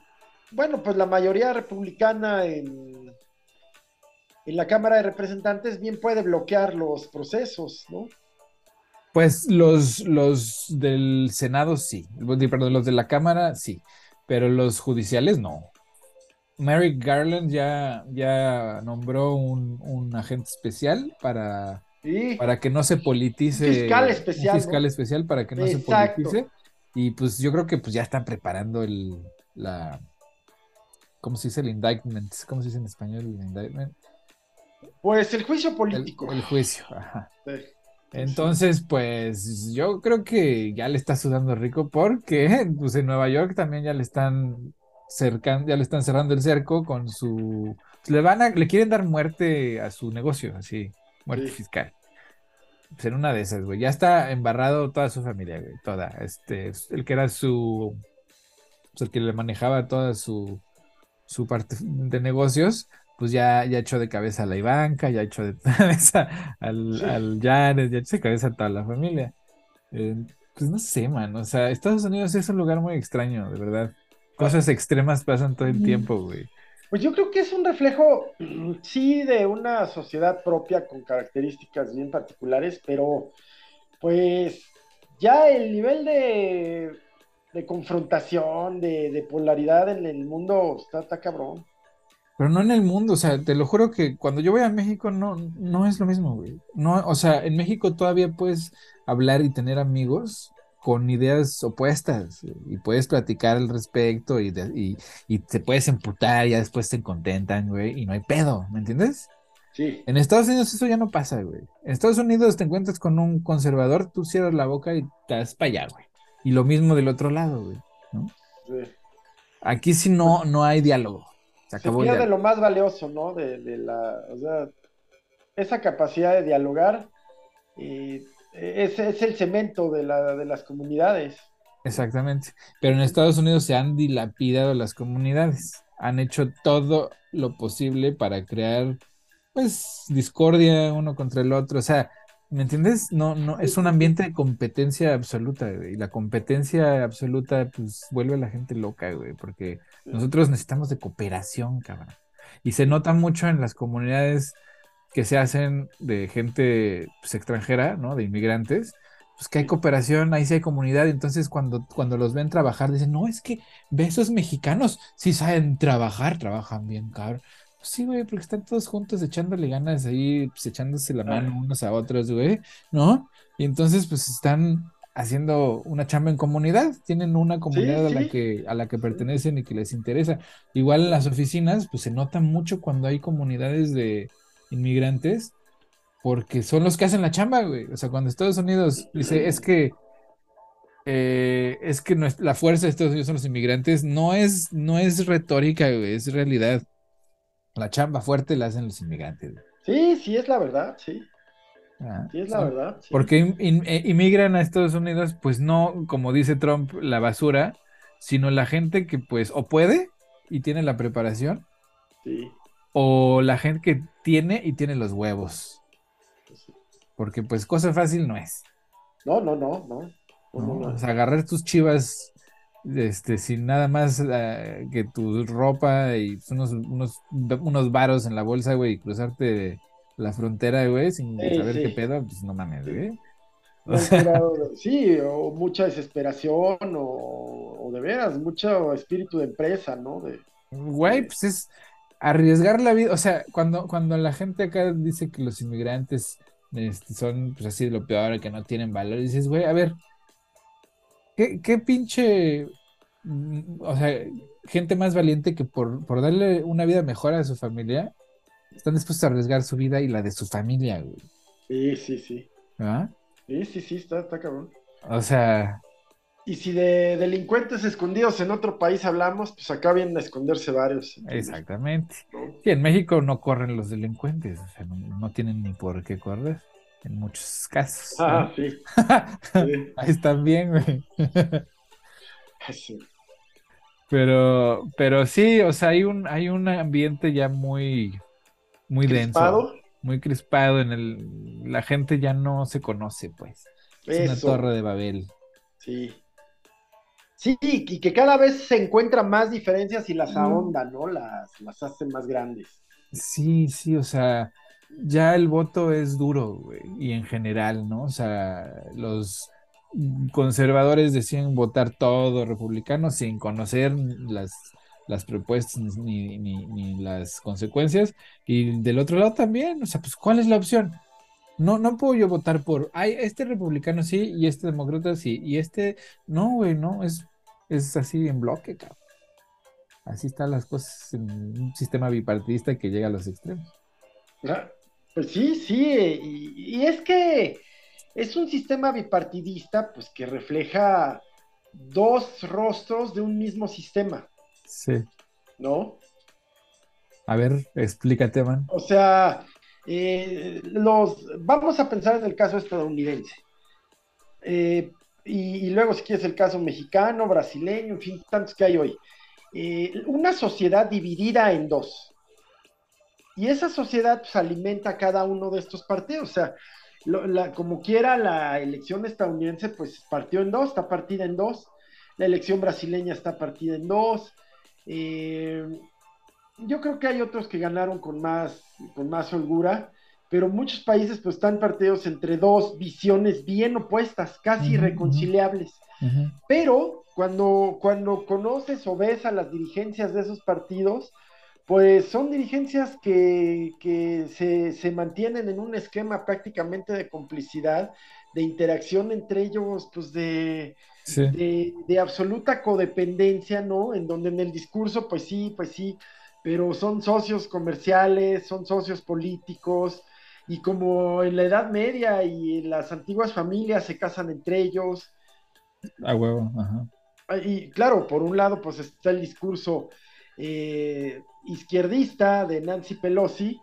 bueno, pues la mayoría republicana en, en la Cámara de Representantes bien puede bloquear los procesos, ¿no? Pues los, los del Senado sí, perdón, los de la Cámara sí, pero los judiciales no. Merrick Garland ya, ya nombró un, un agente especial para, Sí, para que no se politice. Fiscal especial, fiscal ¿no? especial para que no se politice. Y pues yo creo que pues ya están preparando el, la, ¿cómo se dice? El indictment. ¿Cómo se dice en español el indictment? pues el juicio El, político. el juicio, ajá. Sí. Entonces, pues yo creo que ya le está sudando rico porque pues en Nueva York también ya le están ya le están cerrando el cerco con su pues, le van a, le quieren dar muerte a su negocio, así, muerte Sí. fiscal. Pues en una de esas, güey. Ya está embarrado toda su familia, güey, toda. Este, el que era su pues, el que le manejaba toda su su parte de negocios, pues ya, ya echó de cabeza a la Ivanka, ya echó de cabeza al, Sí. al Jared, ya echó de cabeza a toda la familia. Eh, pues no sé, man, o sea, Estados Unidos es un lugar muy extraño, de verdad. Cosas extremas pasan todo el tiempo, güey. Pues yo creo que es un reflejo, sí, de una sociedad propia con características bien particulares, pero pues ya el nivel de, de confrontación, de, de polaridad en el mundo está, está cabrón. Pero no en el mundo, o sea, te lo juro que cuando yo voy a México no, no es lo mismo, güey. No, o sea, en México todavía puedes hablar y tener amigos con ideas opuestas y puedes platicar al respecto y, de- y, y te puedes emputar y ya después te contentan, güey, y no hay pedo, ¿me entiendes? Sí, En Estados Unidos eso ya no pasa, güey. En Estados Unidos te encuentras con un conservador, tú cierras la boca y te vas para allá, güey. Y lo mismo del otro lado, güey. sí. Aquí sí no, no hay diálogo. Se Se acabó el pierde lo más valioso, ¿no? De, de la, o sea, esa capacidad de dialogar y es, es el cemento de, la, de las comunidades. Exactamente. Pero en Estados Unidos se han dilapidado las comunidades. Han hecho todo lo posible para crear, pues, discordia uno contra el otro. O sea, ¿Me entiendes? No, no, es un ambiente de competencia absoluta, güey. Y la competencia absoluta, pues, vuelve a la gente loca, güey, porque nosotros necesitamos de cooperación, cabrón. Y se nota mucho en las comunidades que se hacen de gente pues, extranjera, ¿no? De inmigrantes, pues que hay cooperación, ahí sí hay comunidad. Entonces, cuando, cuando los ven trabajar, dicen, no, es que ve esos mexicanos, sí saben trabajar, trabajan bien, cabrón. Pues sí, güey, porque están todos juntos echándole ganas ahí, pues echándose la mano unos a otros, güey, ¿no? Y entonces, pues están haciendo una chamba en comunidad, tienen una comunidad a la que a la que pertenecen y que les interesa. Igual en las oficinas, pues se nota mucho cuando hay comunidades de inmigrantes, porque son los que hacen la chamba, güey. O sea, cuando Estados Unidos dice, es que eh, es que la fuerza de Estados Unidos son los inmigrantes, no es, no es retórica, güey, es realidad. La chamba fuerte la hacen los inmigrantes. Sí, sí, es la verdad, sí. Ah, sí, es la verdad. Porque eh, inmigran a Estados Unidos, pues no, como dice Trump, la basura, sino la gente que pues o puede y tiene la preparación. Sí. O la gente que tiene y tiene los huevos. Porque pues cosa fácil no es. No, no, no, no. O sea, agarrar tus chivas este, sin nada más eh, que tu ropa y unos, unos, unos varos en la bolsa, güey, y cruzarte la frontera, güey, sin saber qué pedo, pues no mames, güey. sí, o mucha desesperación, o, de veras, mucho espíritu de empresa, ¿no? De, güey, pues es arriesgar la vida, o sea, cuando, cuando la gente acá dice que los inmigrantes este, son, pues así, de lo peor, que no tienen valor, dices, güey, a ver, ¿Qué, pinche, mm, o sea, gente más valiente que por, por darle una vida mejor a su familia, están dispuestos a arriesgar su vida y la de su familia, güey. Sí, sí, sí. ¿Ah? Sí, sí, sí, está, está cabrón. O sea. Y si de delincuentes escondidos en otro país hablamos, pues acá vienen a esconderse varios. Exactamente. Sí, en México no corren los delincuentes, o sea, no tienen ni por qué correr en muchos casos. Ah, sí. Ahí están bien, güey. Pero, pero sí, o sea, hay un, hay un ambiente ya muy, muy denso, muy crispado en el, la gente ya no se conoce, pues. Es una torre de Babel. Sí. Sí, y que cada vez se encuentran más diferencias y las ahondan, ¿no? Las, las hacen más grandes. Sí, sí, o sea, ya el voto es duro, güey, y en general, ¿no? O sea, los conservadores decían votar todo republicano sin conocer las, las propuestas ni, ni, las consecuencias. Y del otro lado también, o sea, pues, ¿cuál es la opción? No, no puedo yo votar por, ay, este republicano sí, y este demócrata sí, y este, no, güey, no, es, es así en bloque, cabrón. Así están las cosas en un sistema bipartidista que llega a los extremos. Pues sí, sí, y, es que es un sistema bipartidista, pues que refleja dos rostros de un mismo sistema. Sí. ¿No? A ver, explícate, man. O sea, eh, los, vamos a pensar en el caso estadounidense. Eh, y, luego, si quieres, el caso mexicano, brasileño, en fin, tantos que hay hoy. Eh, una sociedad dividida en dos. Y esa sociedad pues, alimenta cada uno de estos partidos. O sea, como quiera, la elección estadounidense pues partió en dos, está partida en dos. La elección brasileña está partida en dos. Eh, yo creo que hay otros que ganaron con más, con más holgura, pero muchos países pues están partidos entre dos visiones bien opuestas, casi irreconciliables. Pero cuando, cuando conoces o ves a las dirigencias de esos partidos, pues son dirigencias que, se, mantienen en un esquema prácticamente de complicidad, de interacción entre ellos, pues de, de, absoluta codependencia, ¿no? En donde en el discurso, pues sí, pues sí, pero son socios comerciales, son socios políticos, y como en la Edad Media y en las antiguas familias se casan entre ellos. A huevo, ajá. Y claro, por un lado, pues está el discurso eh, izquierdista de Nancy Pelosi,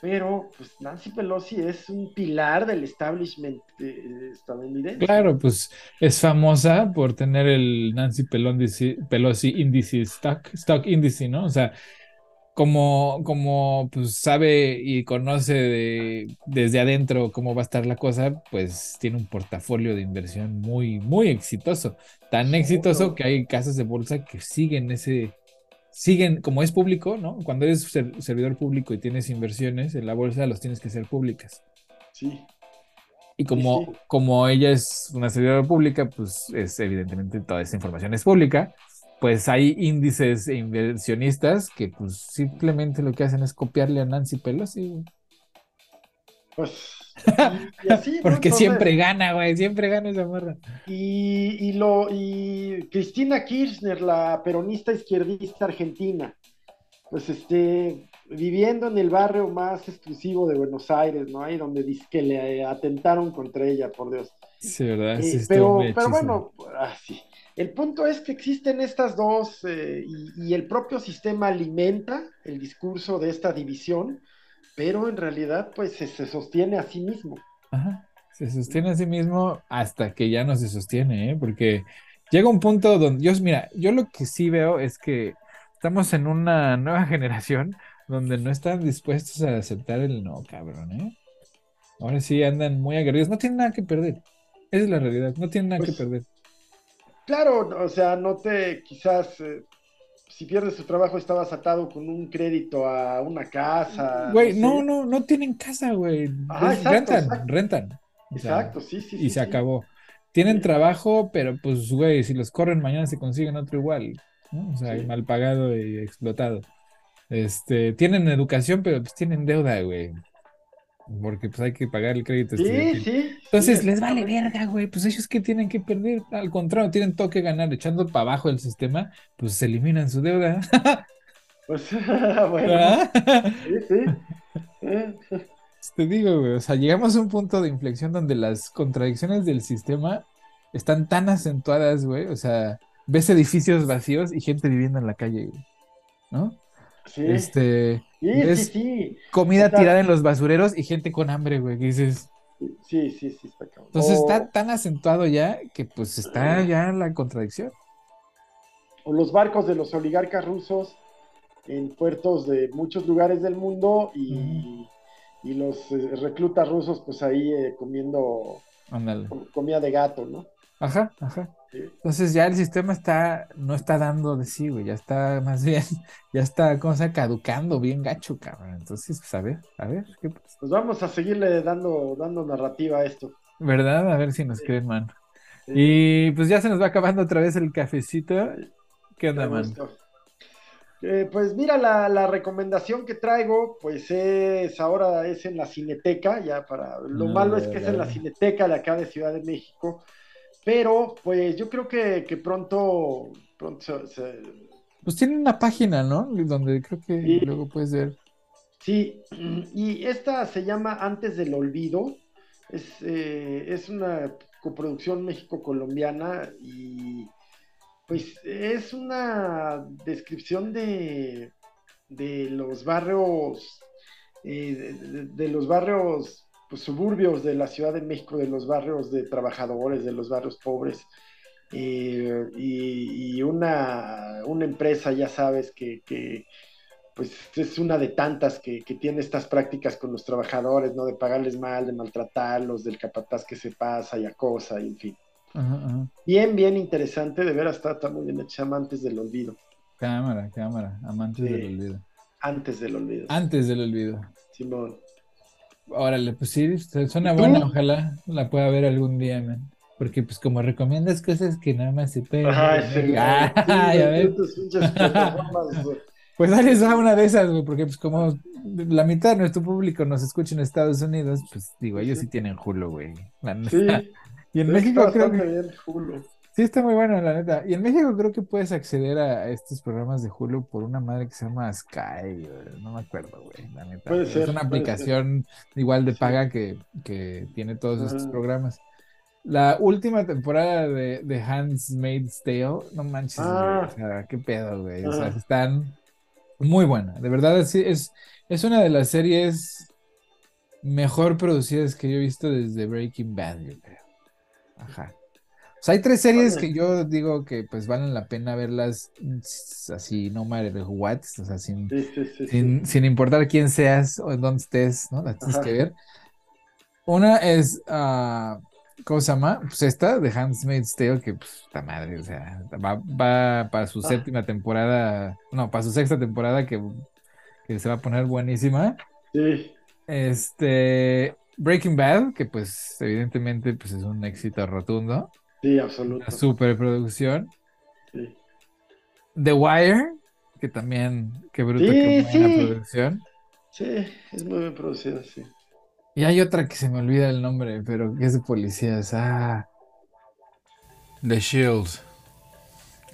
pero pues Nancy Pelosi es un pilar del establishment eh, estadounidense. Claro, pues es famosa por tener el Nancy Pelosi, Pelosi índice, stock, stock índice, ¿no? O sea, como, como pues sabe y conoce desde adentro cómo va a estar la cosa, pues tiene un portafolio de inversión muy, muy exitoso. Tan exitoso que hay casas de bolsa que siguen ese, siguen, como es público, ¿no? Cuando eres servidor público y tienes inversiones en la bolsa, los tienes que ser públicas. Sí. Y como, como ella es una servidora pública, pues es evidentemente toda esa información es pública pues hay índices inversionistas que pues simplemente lo que hacen es copiarle a Nancy Pelosi. Pues y, así, Porque siempre gana, güey, siempre gana esa morra. Y, y, lo, y Cristina Kirchner, la peronista izquierdista argentina, pues este, viviendo en el barrio más exclusivo de Buenos Aires, ¿no? Ahí donde dice que le atentaron contra ella, por Dios. Sí, ¿verdad? Sí, eh, pero, pero bueno, así. El punto es que existen estas dos eh, y, el propio sistema alimenta el discurso de esta división, pero en realidad pues se, sostiene a sí mismo. Ajá, se sostiene a sí mismo hasta que ya no se sostiene, ¿eh? porque llega un punto donde yo, mira, yo lo que sí veo es que estamos en una nueva generación donde no están dispuestos a aceptar el no, cabrón, ¿eh? Ahora sí andan muy aguerridos, no tienen nada que perder. Esa es la realidad, no tienen nada que pues perder. Claro, o sea, no te, quizás, eh, si pierdes tu trabajo estabas atado con un crédito a una casa. Güey, no, no, no, tienen casa, güey. rentan, rentan. exacto, sí, sí. Y se acabó. Tienen trabajo, pero pues, güey, si los corren mañana se consiguen otro igual. ¿no? O sea, mal pagado y explotado. Este, tienen educación, pero pues tienen deuda, güey porque pues hay que pagar el crédito. Sí, sí. Entonces les vale verga, güey. Pues ellos que tienen que perder, al contrario, tienen todo que ganar echando para abajo el sistema, pues se eliminan su deuda. pues bueno. Sí, sí. Te digo, güey, o sea, llegamos a un punto de inflexión donde las contradicciones del sistema están tan acentuadas, güey. O sea, ves edificios vacíos y gente viviendo en la calle, güey. ¿No? Sí. Este Sí, sí, sí. Comida tirada en los basureros y gente con hambre, güey. dices. Sí, sí, sí, está cabrón. Entonces está tan acentuado ya que pues está ya la contradicción. O los barcos de los oligarcas rusos en puertos de muchos lugares del mundo y, los eh, reclutas rusos pues ahí eh, comiendo comida de gato, ¿no? Ajá, ajá. Entonces ya el sistema está, no está dando de sí, güey, ya está más bien, ya está, ¿cómo se caducando bien gacho, cabrón. Entonces, pues a ver, a ver, ¿qué pasa? Pues vamos a seguirle dando, dando narrativa a esto. ¿Verdad? A ver si nos creen, man. Y pues ya se nos va acabando otra vez el cafecito. ¿Qué onda, man? Eh, pues mira, la, la, recomendación que traigo, pues es ahora es en la Cineteca, ya para. Lo malo es que es en la Cineteca de acá de Ciudad de México. Pero, pues yo creo que, pronto, pronto se, Pues tiene una página, ¿no? Donde creo que luego puedes ver. Sí, y esta se llama Antes del Olvido. Es, eh, es una coproducción México-colombiana y pues es una descripción de, de los barrios, eh, de, los barrios pues, suburbios de la Ciudad de México, de los barrios de trabajadores, de los barrios pobres, eh, y, una, una, empresa, ya sabes, que, pues es una de tantas que, tiene estas prácticas con los trabajadores, ¿no? De pagarles mal, de maltratarlos, del capataz que se pasa y acosa, y en fin. Bien, bien interesante, de veras está, está muy bien hecha, Amantes del Olvido. Cámara, cámara, Amantes del Olvido. Antes del Olvido. Antes del Olvido. Simón. Órale, pues sí, suena buena, ojalá la pueda ver algún día, man. Porque pues como recomiendas cosas que nada más se pueden. Ajá, sí, ah, ya ves. Pues dale a una de esas, güey, porque pues como la mitad de nuestro público nos escucha en Estados Unidos, pues digo, ellos sí, tienen Hulu, güey. Sí. Y en México creo que... Bien, Hulu. Sí, está muy bueno, la neta. Y en México creo que puedes acceder a estos programas de Hulu por una madre que se llama Sky, no me acuerdo, güey, la neta. Puede es una aplicación igual de paga que, tiene todos estos programas. La última temporada de, de Handmaid's Tale, no manches, ah. o sea, qué pedo, güey. O sea, están muy buenas. De verdad, es, es, es una de las series mejor producidas que yo he visto desde Breaking Bad, yo creo. Ajá. Sea, hay tres series que yo digo que pues valen la pena verlas así, no matter what, o sea, sin, sin, importar quién seas o en dónde estés, ¿no? Las tienes que ver. Una es, uh, ¿cómo se llama? Pues esta, de Handmaid's Tale, que pues, la madre, o sea, va, va para su ah. séptima temporada, no, para su sexta temporada que, que se va a poner buenísima. Sí. Este, Breaking Bad, que pues evidentemente pues es un éxito rotundo. Sí, absoluto. Una superproducción. Sí. The Wire, que también, qué bruta, qué buena producción. Sí, es muy bien producida, sí. Y hay otra que se me olvida el nombre, pero que es de policías. Ah. The Shield.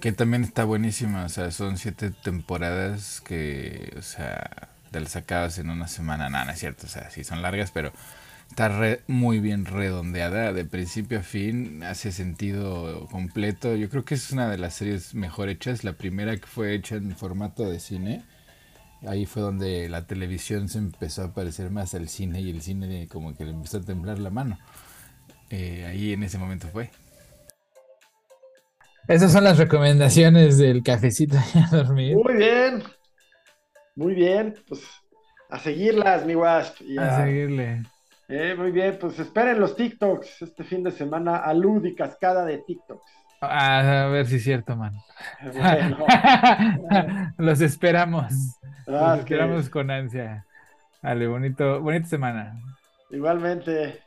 Que también está buenísima. O sea, son siete temporadas que, o sea, de las sacadas en una semana. Nada, no es cierto. O sea, sí son largas, pero Está muy bien redondeada, de principio a fin, hace sentido completo. Yo creo que es una de las series mejor hechas, la primera que fue hecha en formato de cine. Ahí fue donde la televisión se empezó a parecer más al cine y el cine como que le empezó a temblar la mano. Eh, ahí en ese momento fue. Esas son las recomendaciones del cafecito a dormir. Muy bien. Muy bien. Pues a seguirlas, mi Wasp. a seguirle. Eh, muy bien, pues esperen los TikToks este fin de semana, alud y cascada de TikToks. a ver si es cierto, man. los esperamos. los esperamos con ansia. Vale, bonito, bonita semana. Igualmente.